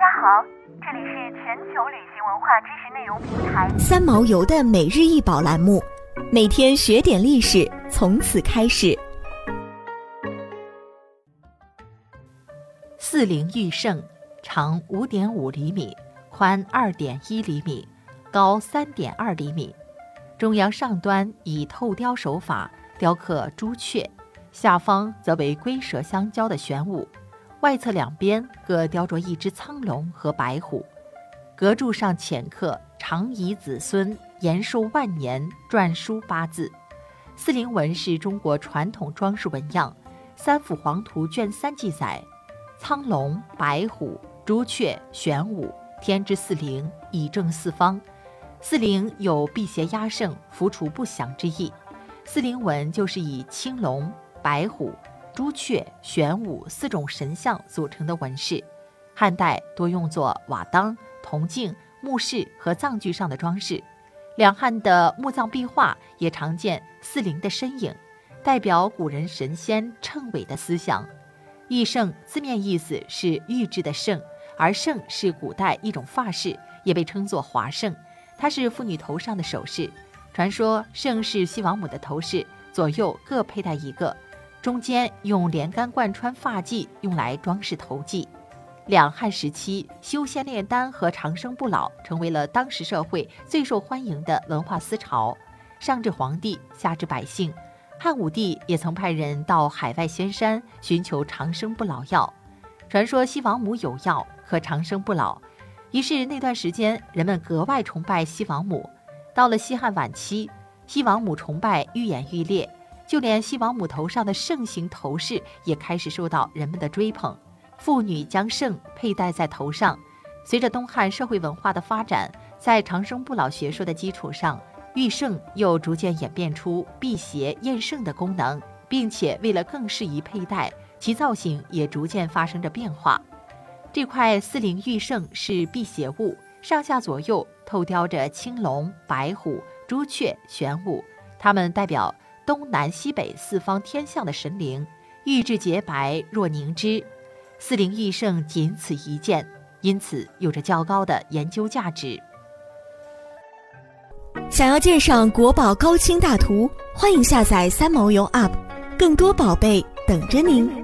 家好，这里是全球旅行文化知识内容平台三毛游的每日一宝栏目，每天学点历史，从此开始。四灵玉圣，长五点五厘米，宽二点一厘米，高三点二厘米。中央上端以透雕手法雕刻朱雀，下方则为龟蛇相交的玄武。外侧两边各雕着一只苍龙和白虎，阁柱上浅刻“长宜子孙延寿万年”篆书八字。四灵纹是中国传统装饰纹样，《三辅黄图》卷三记载：苍龙、白虎、朱雀、玄武，天之四灵，以正四方。四灵有辟邪压胜、伏除不祥之意。四灵纹就是以青龙、白虎。朱雀、玄武四种神像组成的纹饰，汉代多用作瓦当、铜镜、墓室和葬具上的装饰。两汉的墓葬壁画也常见四灵的身影，代表古人神仙称伟的思想。玉圣字面意思是玉制的圣，而圣是古代一种发饰，也被称作华圣。它是妇女头上的首饰。传说圣是西王母的头饰，左右各佩戴一个。中间用连杆贯穿发髻，用来装饰头髻。两汉时期，修仙炼丹和长生不老成为了当时社会最受欢迎的文化思潮。上至皇帝，下至百姓，汉武帝也曾派人到海外仙山寻求长生不老药。传说西王母有药可长生不老，于是那段时间人们格外崇拜西王母。到了西汉晚期，西王母崇拜愈演愈烈。就连西王母头上的圣形头饰也开始受到人们的追捧，妇女将圣佩戴在头上。随着东汉社会文化的发展，在长生不老学说的基础上，玉圣又逐渐演变出辟邪验圣的功能，并且为了更适宜佩戴，其造型也逐渐发生着变化。这块四灵玉圣是辟邪物，上下左右透雕着青龙、白虎、朱雀、玄武，它们代表。东南西北四方天象的神灵，玉质洁白若凝脂，四灵玉圣仅此一件，因此有着较高的研究价值。想要鉴赏国宝高清大图，欢迎下载三毛游 App，更多宝贝等着您。